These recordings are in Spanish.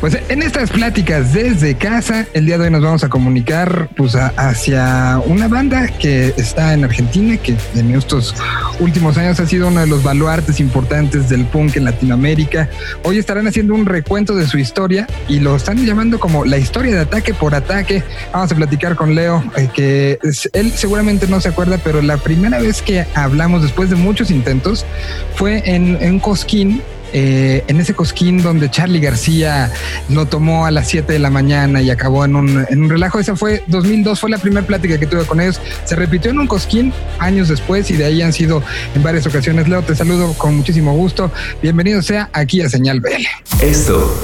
Pues en estas pláticas desde casa, el día de hoy nos vamos a comunicar pues hacia una banda que está en Argentina, que en estos últimos años ha sido uno de los baluartes importantes del punk en Latinoamérica. Hoy estarán haciendo un recuento de su historia y lo están llamando como la historia de ataque por ataque. Vamos a platicar con Leo, eh, que él seguramente no se acuerda, pero la primera vez que hablamos después de muchos intentos fue en, en Cosquín eh, en ese cosquín donde Charlie García lo tomó a las 7 de la mañana y acabó en un, en un relajo. Esa fue 2002, fue la primera plática que tuve con ellos. Se repitió en un cosquín años después y de ahí han sido en varias ocasiones. Leo, te saludo con muchísimo gusto. Bienvenido sea aquí a Señal BL. Esto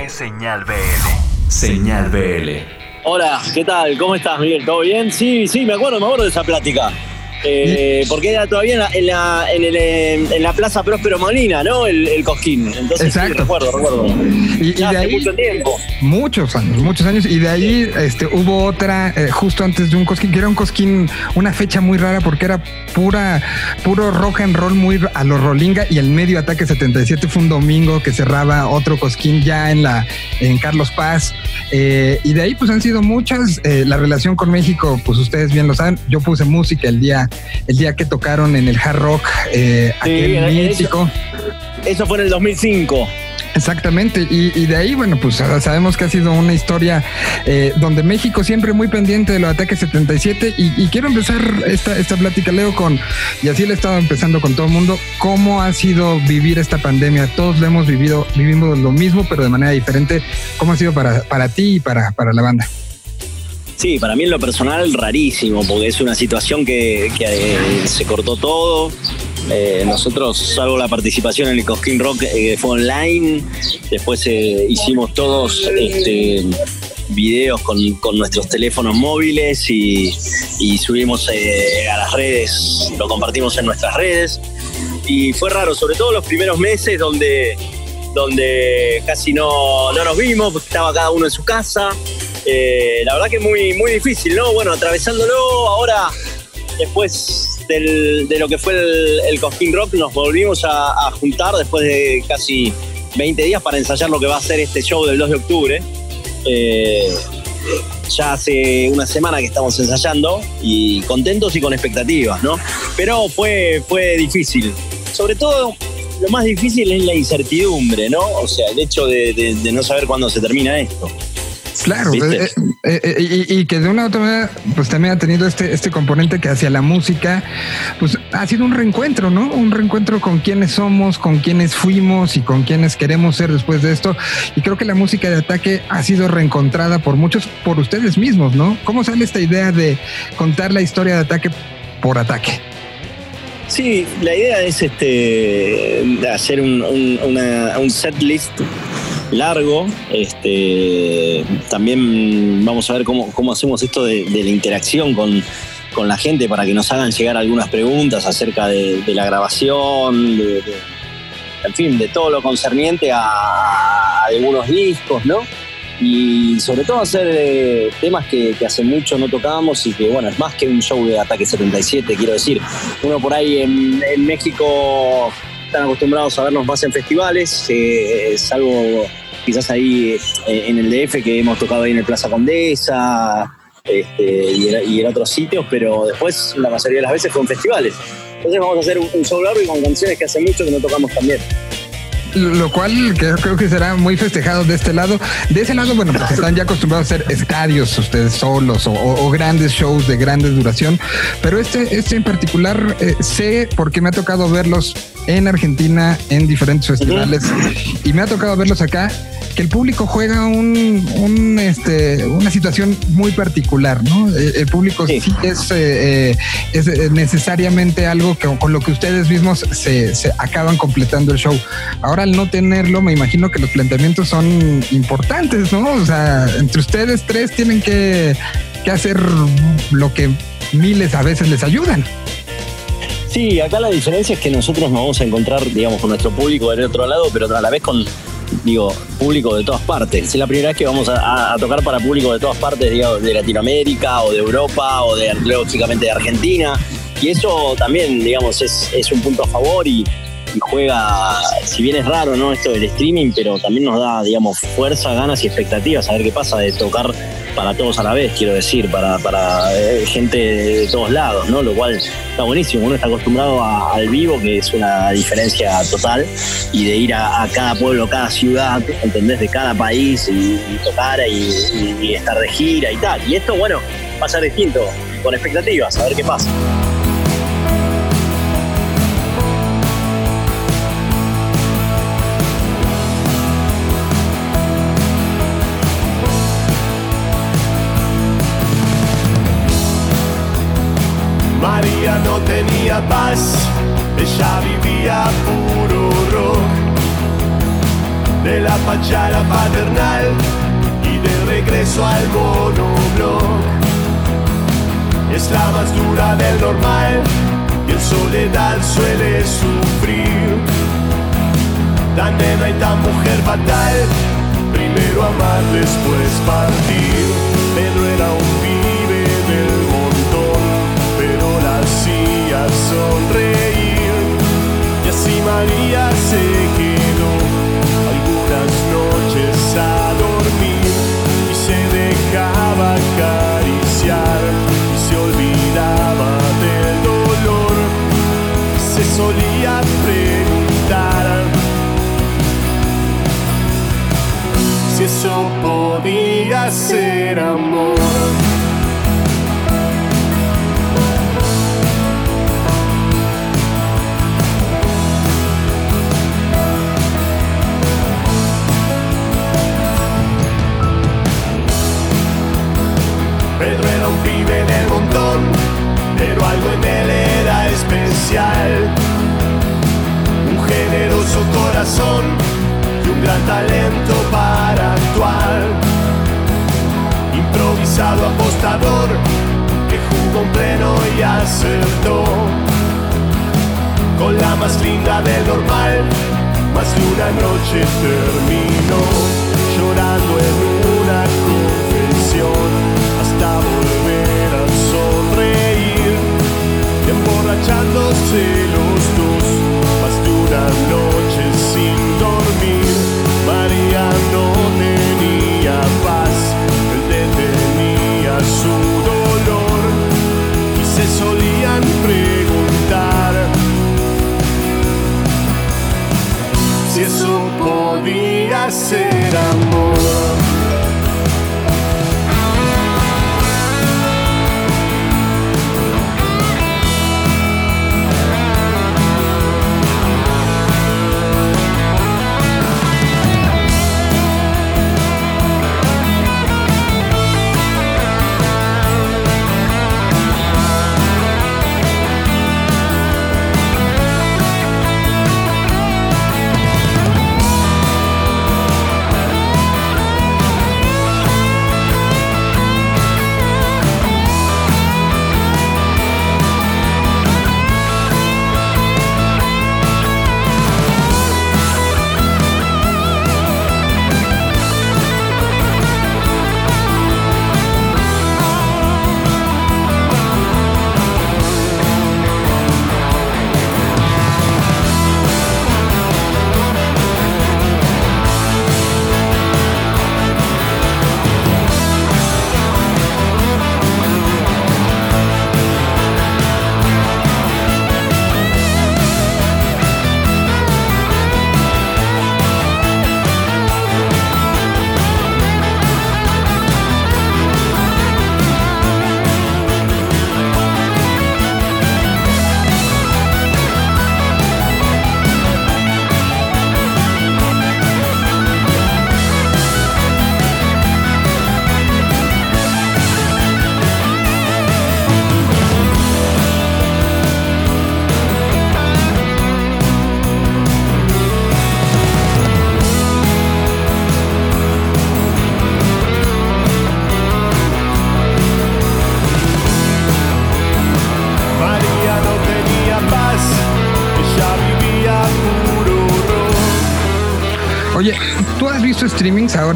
es Señal BL. Señal BL. Hola, ¿qué tal? ¿Cómo estás, Miguel? ¿Todo bien? Sí, sí, me acuerdo, me acuerdo de esa plática. Eh, porque era todavía en la, en la, en, en la Plaza Próspero Molina, ¿no? El, el Cosquín. Entonces, sí, recuerdo, recuerdo. Y, de ahí, mucho tiempo. Muchos años, muchos años. Y de ahí este, hubo otra eh, justo antes de un Cosquín, que era un Cosquín, una fecha muy rara porque era pura, puro rock and roll muy a lo Rolinga y el medio ataque 77 fue un domingo que cerraba otro Cosquín ya en la en Carlos Paz. Eh, y de ahí pues han sido muchas. la relación con México, pues ustedes bien lo saben. Yo puse música el día el día que tocaron en el Hard Rock eh, en México. Eso fue en el 2005. Exactamente, y, de ahí, bueno, pues sabemos que ha sido una historia eh, donde México siempre muy pendiente de los ataques 77 y, quiero empezar esta, esta plática, Leo, con, y así le he estado empezando con todo el mundo, cómo ha sido vivir esta pandemia. Todos lo hemos vivido, vivimos lo mismo, pero de manera diferente. ¿Cómo ha sido para, para ti y para, para la banda? Sí, para mí en lo personal rarísimo, porque es una situación que, eh, se cortó todo. Eh, nosotros, salvo la participación en el Cosquín Rock, eh, fue online. Después hicimos todos este, videos con, nuestros teléfonos móviles y, subimos a las redes, lo compartimos en nuestras redes. Y fue raro, sobre todo los primeros meses donde, donde casi no, no nos vimos, porque estaba cada uno en su casa. Eh, la verdad que muy, muy difícil, ¿no? Bueno, atravesándolo ahora, después de lo que fue el, el Cosquín Rock, nos volvimos a, juntar después de casi 20 días para ensayar lo que va a ser este show del 2 de octubre. Eh, ya hace una semana que estamos ensayando y contentos y con expectativas, ¿no? Pero fue, fue difícil. Sobre todo, lo más difícil es la incertidumbre, ¿no? O sea, el hecho de no saber cuándo se termina esto. Claro, eh, eh, eh, y, que de una u otra manera, pues también ha tenido este, este componente que hacia la música, pues ha sido un reencuentro, ¿no? Un reencuentro con quienes somos, con quienes fuimos y con quienes queremos ser después de esto. Y creo que la música de ataque ha sido reencontrada por muchos, por ustedes mismos, ¿no? ¿Cómo sale esta idea de contar la historia de ataque por ataque? Sí, la idea es este hacer un, un set list largo. Este, también vamos a ver cómo, hacemos esto de, la interacción con, la gente para que nos hagan llegar algunas preguntas acerca de, la grabación, en fin, de todo lo concerniente a, algunos discos, ¿no? Y sobre todo hacer eh, temas que, hace mucho no tocábamos y que, bueno, es más que un show de Ataque 77, quiero decir. Uno por ahí en, México están acostumbrados a vernos más en festivales, eh, es algo quizás ahí eh, en el DF que hemos tocado ahí en el Plaza Condesa este, y, en, otros sitios, pero después la mayoría de las veces fue en festivales. Entonces vamos a hacer un, show largo y con canciones que hace mucho que no tocamos también lo cual creo que será muy festejado de este lado. De ese lado, bueno, pues están ya acostumbrados a hacer estadios ustedes solos o, grandes shows de grande duración, pero este, este en particular eh, sé porque me ha tocado verlos en Argentina en diferentes festivales y me ha tocado verlos acá que el público juega un, este, una situación muy particular, ¿no? El, público sí, es, eh, eh, es necesariamente algo que, con lo que ustedes mismos se, se acaban completando el show. Ahora al no tenerlo, me imagino que los planteamientos son importantes, ¿no? O sea, entre ustedes tres tienen que, hacer lo que miles a veces les ayudan. Sí, acá la diferencia es que nosotros nos vamos a encontrar, digamos, con nuestro público del otro lado, pero a la vez con, digo, público de todas partes. Es la primera vez que vamos a, tocar para público de todas partes, digamos, de Latinoamérica o de Europa o de, lógicamente, de Argentina. Y eso también, digamos, es, es un punto a favor y, y juega, si bien es raro, ¿no? Esto del streaming, pero también nos da, digamos, fuerza, ganas y expectativas a ver qué pasa de tocar para todos a la vez, quiero decir, para, para eh, gente de todos lados, ¿no? Lo cual está buenísimo. Uno está acostumbrado al vivo, que es una diferencia total, y de ir a, cada pueblo, cada ciudad, ¿entendés? De cada país y, tocar y, y estar de gira y tal. Y esto, bueno, va a ser distinto, con expectativas, a ver qué pasa. Paz, ella vivía puro rock. De la pachara paternal y de regreso al monobloc. Es la más dura del normal y en soledad suele sufrir. Tan nena y tan mujer fatal, primero amar, después partir. Pedro era un María se quedó algunas noches a dormir y se dejaba acariciar y se olvidaba del dolor. Se solía preguntar si eso podía ser amor.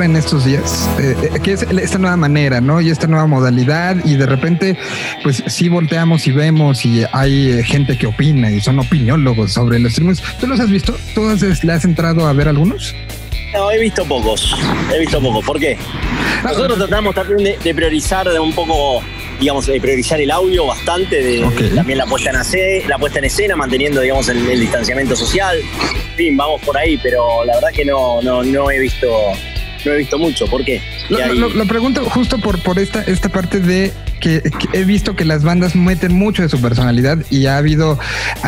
En estos días? Eh, eh, que es esta nueva manera, ¿no? Y esta nueva modalidad y de repente, pues sí volteamos y vemos y hay gente que opina y son opiniólogos sobre los streamings. ¿Tú los has visto? ¿Tú has, le has entrado a ver algunos? No, he visto pocos. He visto pocos. ¿Por qué? Nosotros tratamos también de, de priorizar un poco digamos, de priorizar el audio bastante, de, también la puesta, en la puesta en escena, manteniendo, digamos, el, distanciamiento social. En fin, vamos por ahí, pero la verdad que no, no, no he visto, no he visto mucho. ¿Por qué? Lo, pregunto justo por, por esta, esta parte de que, he visto que las bandas meten mucho de su personalidad y ha habido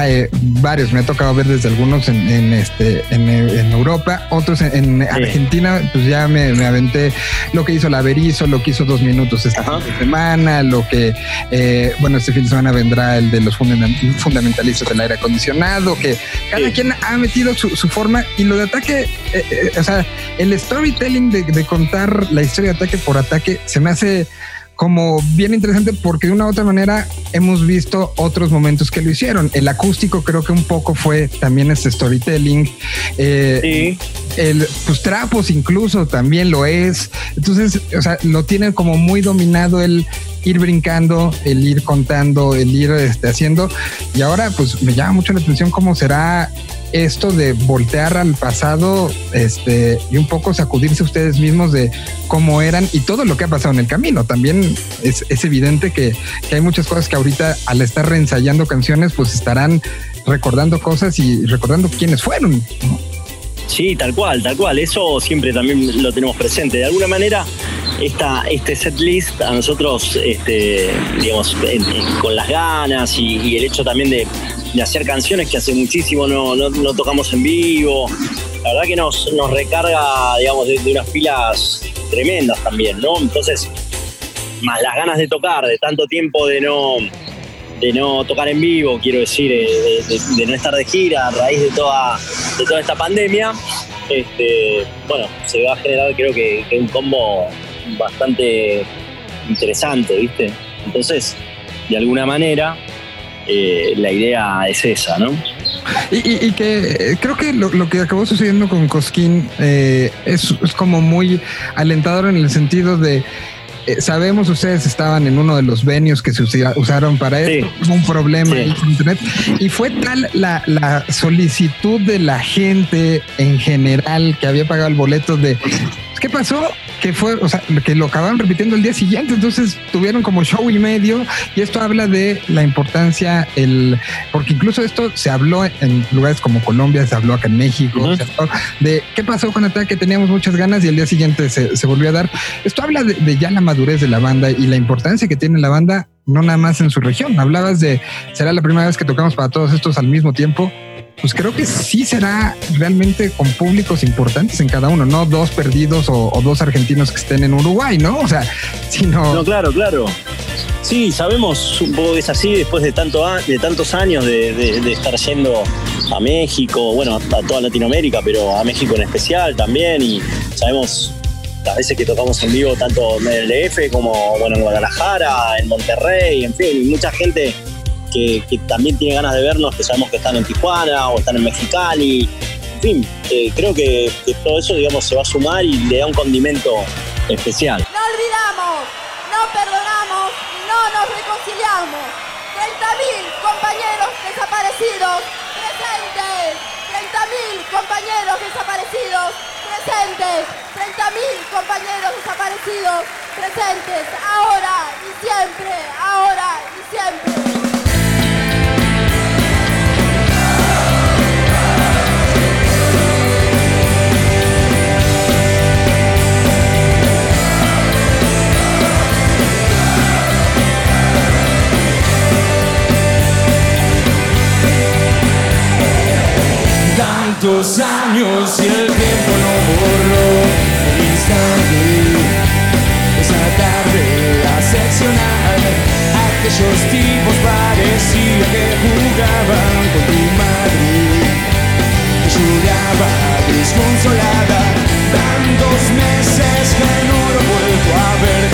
eh, varios, me ha tocado ver desde algunos en, este en, Europa, otros en, Argentina, pues ya me, aventé lo que hizo la Berizo, lo que hizo dos minutos esta semana, lo que eh, bueno, este fin de semana vendrá el de los fundamentalistas del aire acondicionado, que cada quien ha metido su, forma y lo de ataque, eh, o sea, el storytelling de, de contar la historia de ataque por ataque se me hace como bien interesante porque de una u otra manera hemos visto otros momentos que lo hicieron. El acústico creo que un poco fue también este storytelling. Eh, el pues trapos incluso también lo es. Entonces, o sea, lo tienen como muy dominado el ir brincando, el ir contando, el ir este, haciendo. Y ahora pues me llama mucho la atención cómo será esto de voltear al pasado este, y un poco sacudirse ustedes mismos de cómo eran y todo lo que ha pasado en el camino. También es, evidente que, hay muchas cosas que ahorita al estar reensayando canciones pues estarán recordando cosas y recordando quiénes fueron. Sí, tal cual, tal cual. Eso siempre también lo tenemos presente. De alguna manera, esta, este set list a nosotros, este, digamos, con las ganas y, el hecho también de, hacer canciones que hace muchísimo no, tocamos en vivo, la verdad que nos, nos recarga, digamos, de, unas pilas tremendas también, ¿no? Entonces, más las ganas de tocar, de tanto tiempo de no de no tocar en vivo, quiero decir, eh, de, no estar de gira a raíz de toda, de toda esta pandemia, este, bueno, se va a generar creo que, un combo bastante interesante, ¿viste? Entonces, de alguna manera, eh, la idea es esa, ¿no? Y, que eh, creo que lo, que acabó sucediendo con Cosquín es, es, como muy alentador en el sentido de eh, sabemos ustedes estaban en uno de los venues que se usaron para esto, un problema en internet y fue tal la, la, solicitud de la gente en general que había pagado el boleto de ¿qué pasó? que fue, o sea, que lo acabaron repitiendo el día siguiente, entonces tuvieron como show y medio y esto habla de la importancia, el, porque incluso esto se habló en lugares como Colombia, se habló acá en México, de qué pasó con Ataque, teníamos muchas ganas y el día siguiente se, volvió a dar. Esto habla de, ya la madurez de la banda y la importancia que tiene la banda, no nada más en su región. Hablabas de, será la primera vez que tocamos para todos estos al mismo tiempo pues creo que sí será realmente con públicos importantes en cada uno, no dos perdidos o, dos argentinos que estén en Uruguay, ¿no? O sea, sino... No, claro, claro. Sí, sabemos un poco que es así después de, tanto de tantos años de, estar yendo a México, bueno, a toda Latinoamérica, pero a México en especial también, y sabemos las veces que tocamos en vivo tanto en el DF como bueno, en Guadalajara, en Monterrey, en fin, mucha gente que, también tiene ganas de vernos, que sabemos que están en Tijuana o están en Mexicali. En fin, eh, creo que, todo eso, digamos, se va a sumar y le da un condimento especial. No olvidamos, no perdonamos, no nos reconciliamos. 30.000 compañeros desaparecidos, presentes. 30.000 compañeros desaparecidos, presentes. 30.000 compañeros desaparecidos, presentes. Ahora y siempre, ahora y siempre. los años y el tiempo no borró el instante. Esa tarde la seccional, aquellos tipos parecía que jugaban con tu madre. Que lloraba desconsolada, dan dos meses que no lo vuelvo a ver.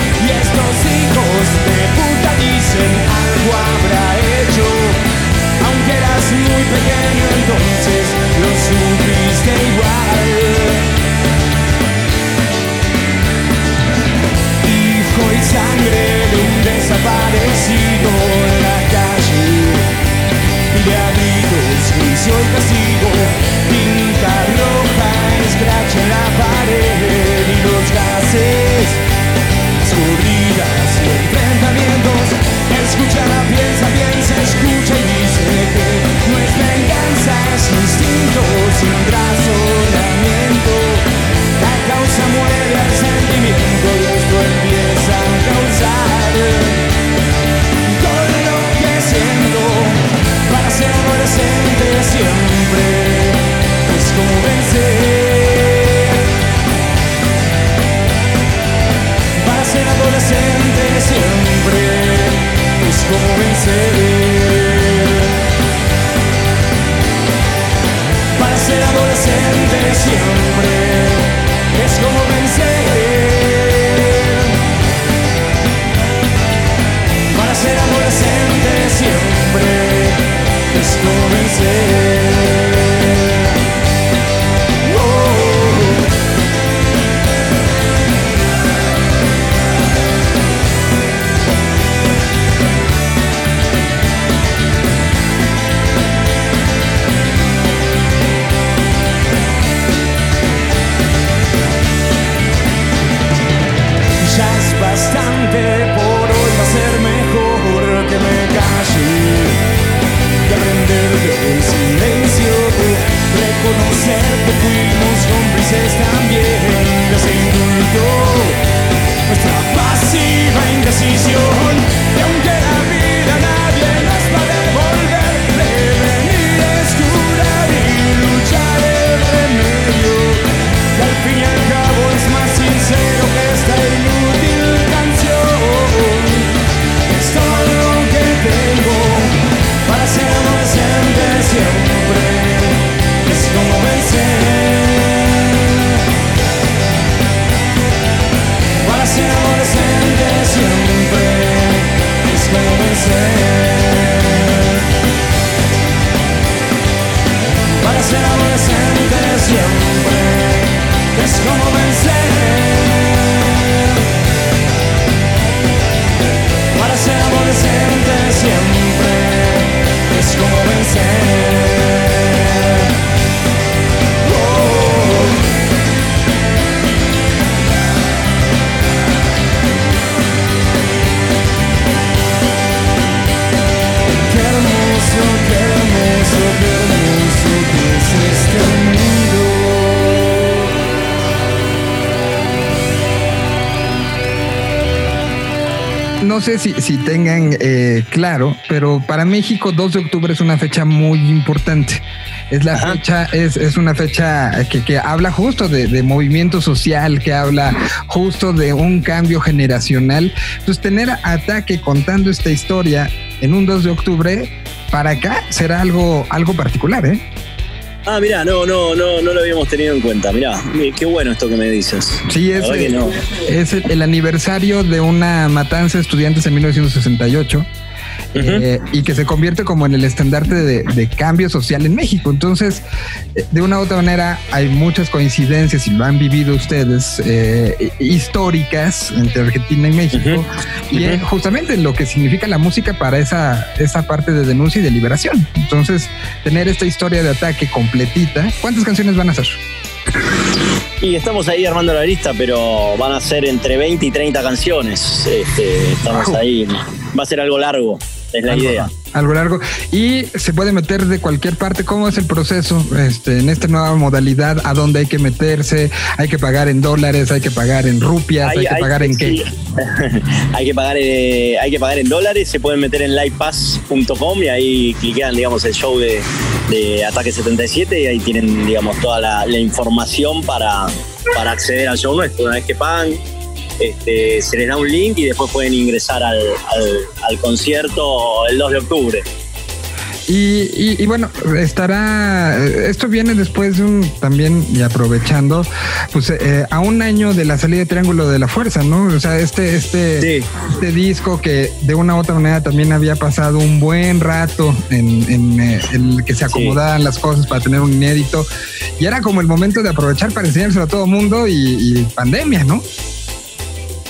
Sé si, si tengan eh, claro, pero para México 2 de octubre es una fecha muy importante. Es la fecha, es, es, una fecha que, que habla justo de, de, movimiento social, que habla justo de un cambio generacional. Entonces, tener ataque contando esta historia en un 2 de octubre, para acá será algo, algo particular, ¿eh? Ah, mira, no, no, no, no lo habíamos tenido en cuenta. Mirá, qué bueno esto que me dices. Sí, es, no. es el aniversario de una matanza de estudiantes en 1968 eh, y que se convierte como en el estandarte de, cambio social en México. Entonces, eh, de una u otra manera, hay muchas coincidencias y lo han vivido ustedes eh, históricas entre Argentina y México y justamente lo que significa la música para esa, esa parte de denuncia y de liberación. Entonces, tener esta historia de ataque completita, ¿cuántas canciones van a ser? Y estamos ahí armando la lista, pero van a ser entre 20 y 30 canciones. Este, estamos ahí. Va a ser algo largo es la idea. Algo largo. Y se puede meter de cualquier parte. ¿Cómo es el proceso este, en esta nueva modalidad? ¿A dónde hay que meterse? ¿Hay que pagar en dólares? ¿Hay que pagar en rupias? ¿Hay, que pagar en qué? hay, que pagar, eh, hay que pagar en dólares. Se pueden meter en livepass.com y ahí cliquean, digamos, el show de, Ataque 77 y ahí tienen, digamos, toda la, la información para, para acceder al show nuestro. Una vez que pagan, este, se les da un link y después pueden ingresar al, concierto el 2 de octubre. Y, bueno, estará, esto viene después de un, también, y aprovechando, pues eh, a un año de la salida de Triángulo de la Fuerza, ¿no? O sea, este, este, este disco que de una u otra manera también había pasado un buen rato en, eh, el que se acomodaban las cosas para tener un inédito, y era como el momento de aprovechar para enseñárselo a todo mundo y, y pandemia, ¿no?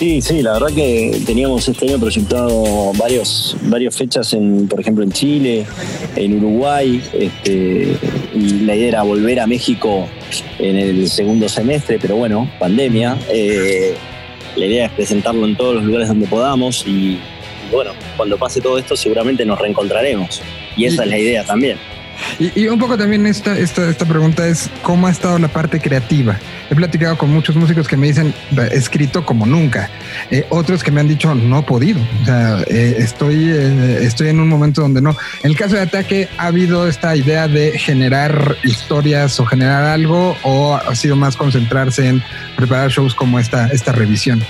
Sí, sí, la verdad que teníamos este año proyectado varios, varias fechas, en, por ejemplo, en Chile, en Uruguay, este, y la idea era volver a México en el segundo semestre, pero bueno, pandemia. Eh, la idea es presentarlo en todos los lugares donde podamos y, bueno, cuando pase todo esto seguramente nos reencontraremos. Y esa es la idea también. Y, un poco también esta, esta, esta pregunta es cómo ha estado la parte creativa. He platicado con muchos músicos que me dicen escrito como nunca. Eh, otros que me han dicho no he podido. O sea, eh, estoy, eh, estoy en un momento donde no. En el caso de ataque ha habido esta idea de generar historias o generar algo o ha sido más concentrarse en preparar shows como esta, esta revisión.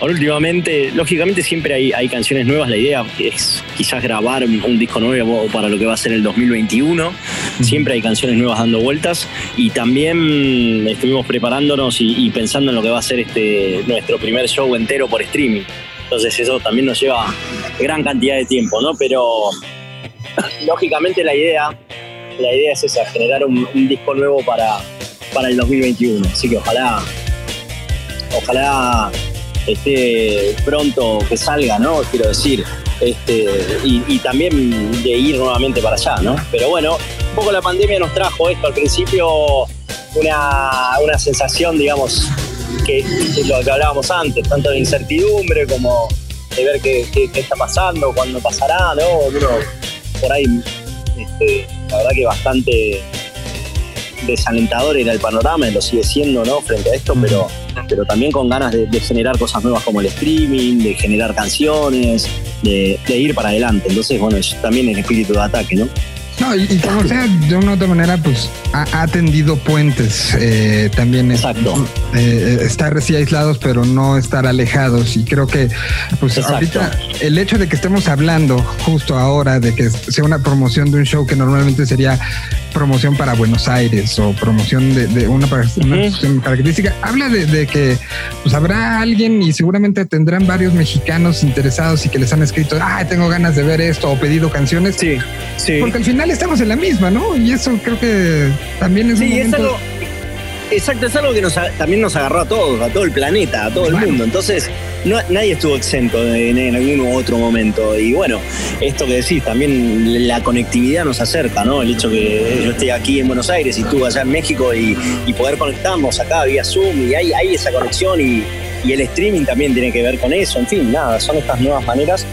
Ahora últimamente, lógicamente siempre hay, hay, canciones nuevas, la idea es quizás grabar un disco nuevo para lo que va a ser el 2021, siempre hay canciones nuevas dando vueltas y también estuvimos preparándonos y, pensando en lo que va a ser este, nuestro primer show entero por streaming. Entonces eso también nos lleva gran cantidad de tiempo, ¿no? Pero lógicamente la idea, la idea es esa, generar un, un disco nuevo para, para el 2021. Así que ojalá, ojalá esté pronto que salga, ¿no? Quiero decir, este, y, también de ir nuevamente para allá, ¿no? Pero bueno, un poco la pandemia nos trajo esto al principio, una, sensación, digamos, que es lo que hablábamos antes, tanto de incertidumbre como de ver qué, está pasando, cuándo pasará, ¿no? Uno por ahí, este, la verdad que bastante desalentador era el panorama, y lo sigue siendo, ¿no? Frente a esto, pero pero también con ganas de, generar cosas nuevas como el streaming, de generar canciones, de, ir para adelante. Entonces, bueno, es también el espíritu de ataque, ¿no? No, y, como sea, de una u otra manera, pues ha, tendido puentes eh, también. Exacto. Eh, estar así aislados, pero no estar alejados. Y creo que, pues ahorita, el hecho de que estemos hablando justo ahora de que sea una promoción de un show que normalmente sería promoción para Buenos Aires o promoción de, una, característica, habla de, que pues habrá alguien y seguramente tendrán varios mexicanos interesados y que les han escrito, ah, tengo ganas de ver esto o pedido canciones. Sí, sí. Porque al final estamos en la misma, ¿no? Y eso creo que también es un momento... Exacto, es algo que nos, también nos agarró a todos, a todo el planeta, a todo el mundo. Entonces, nadie estuvo exento en, en, algún u otro momento. Y bueno, esto que decís, también la conectividad nos acerca, ¿no? El hecho que yo esté aquí en Buenos Aires y tú allá en México y, poder conectarnos acá vía Zoom y hay, hay esa conexión y, y el streaming también tiene que ver con eso. En fin, nada, son estas nuevas maneras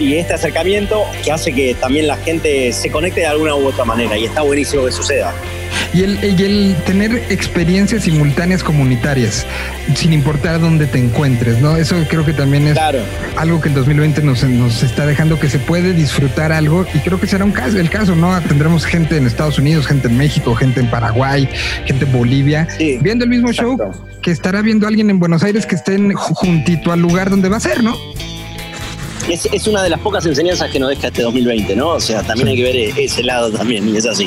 y este acercamiento que hace que también la gente se conecte de alguna u otra manera y está buenísimo que suceda. Y el, el tener experiencias simultáneas comunitarias, sin importar dónde te encuentres, ¿no? Eso creo que también es algo que en 2020 nos, nos está dejando que se puede disfrutar algo y creo que será un caso, el caso, ¿no? Tendremos gente en Estados Unidos, gente en México, gente en Paraguay, gente en Bolivia, viendo el mismo show que estará viendo alguien en Buenos Aires que estén juntito al lugar donde va a ser, ¿no? Es, una de las pocas enseñanzas que nos deja este 2020, ¿no? O sea, también hay que ver ese lado también, y es así.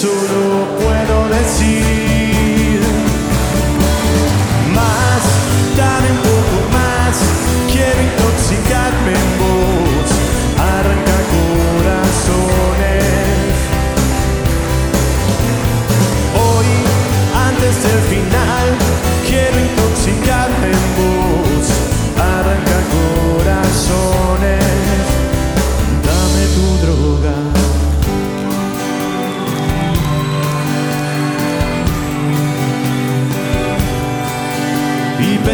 solo puedo decir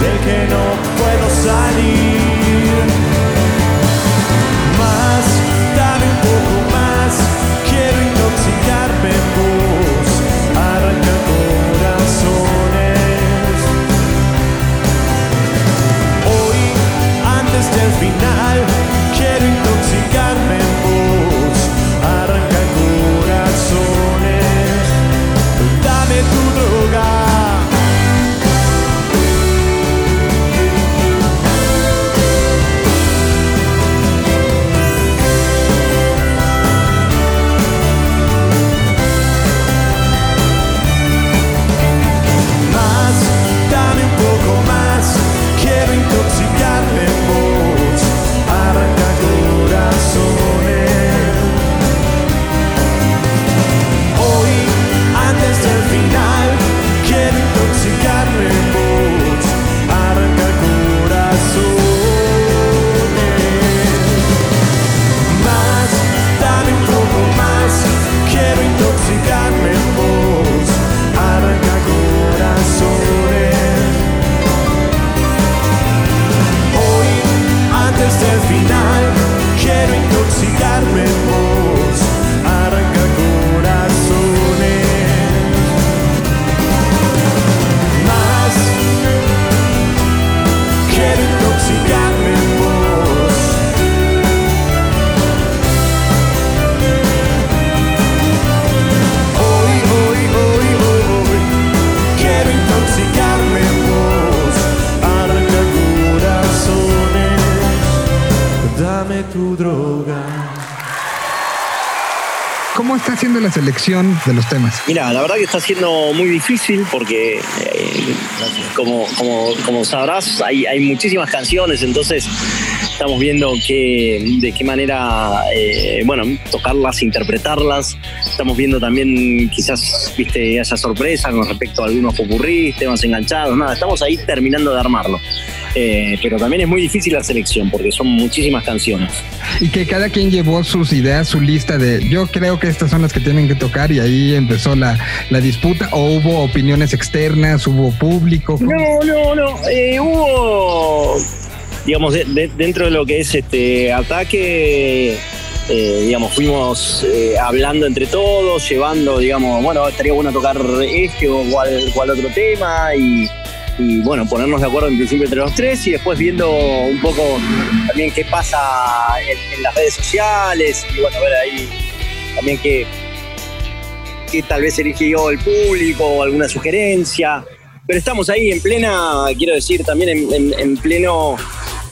del que no puedo salir. Más, dame un poco más, quiero intoxicarme en vos, arranca corazones. desde el final ¿Cómo está haciendo la selección de los temas? Mira, la verdad que está siendo muy difícil porque, eh, como, como, como sabrás, hay, hay muchísimas canciones, entonces estamos viendo que, de qué manera, eh, bueno, tocarlas, interpretarlas. Estamos viendo también quizás, viste, haya sorpresa con respecto a algunos popurrís, temas enganchados, nada, estamos ahí terminando de armarlo. Eh, pero también es muy difícil la selección porque son muchísimas canciones. Y que cada quien llevó sus ideas, su lista de yo creo que estas son las que tienen que tocar y ahí empezó la, la disputa o hubo opiniones externas, hubo público. No, no, no, eh, hubo, digamos, de- de- dentro de lo que es este ataque, eh, digamos, fuimos eh, hablando entre todos, llevando, digamos, bueno, estaría bueno tocar este o cual, cual otro tema y, bueno, ponernos de acuerdo en principio entre los tres y después viendo un poco también qué pasa en, las redes sociales y bueno, ver ahí también qué, qué tal vez eligió el público o alguna sugerencia. Pero estamos ahí en plena, quiero decir, también en pleno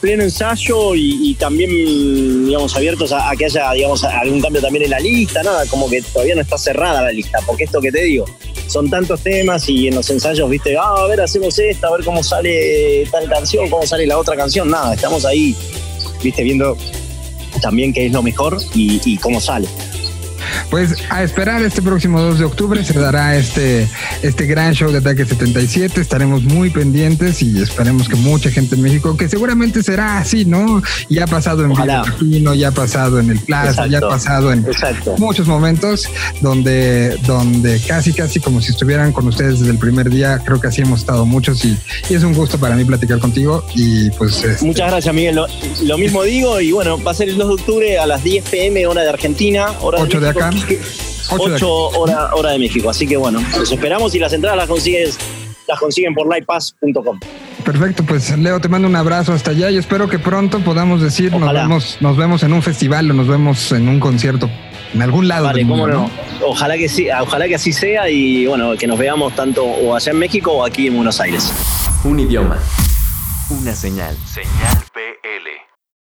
pleno ensayo y, también, digamos, abiertos a, que haya, digamos, algún cambio también en la lista, nada, como que todavía no está cerrada la lista, porque esto que te digo, son tantos temas y en los ensayos, viste, ah, a ver, hacemos esta, a ver cómo sale tal canción, cómo sale la otra canción, nada, estamos ahí, viste, viendo también qué es lo mejor y cómo sale. Pues a esperar este próximo 2 de octubre se dará este, este gran show de Ataque 77. Estaremos muy pendientes y esperemos que mucha gente en México, que seguramente será así, ¿no? Ya ha pasado en Latino, ya ha pasado en el Plaza, ya ha pasado en Exacto. muchos momentos donde, donde casi, casi como si estuvieran con ustedes desde el primer día. Creo que así hemos estado muchos y, y es un gusto para mí platicar contigo. Y pues este, Muchas gracias, Miguel. Lo, lo mismo digo, y bueno, va a ser el 2 de octubre a las 10 pm, hora de Argentina, hora de acá. Que- Ocho de 8 hora, hora de México. Así que bueno, los esperamos y las entradas las consigues, las consiguen por livepass.com. Perfecto, pues Leo, te mando un abrazo hasta allá y espero que pronto podamos decir nos vemos, nos vemos en un festival o nos vemos en un concierto en algún lado. Vale, del cómo mundo, no. Ojalá que sí, ojalá que así sea y bueno, que nos veamos tanto o allá en México o aquí en Buenos Aires. Un idioma. Una señal. Señal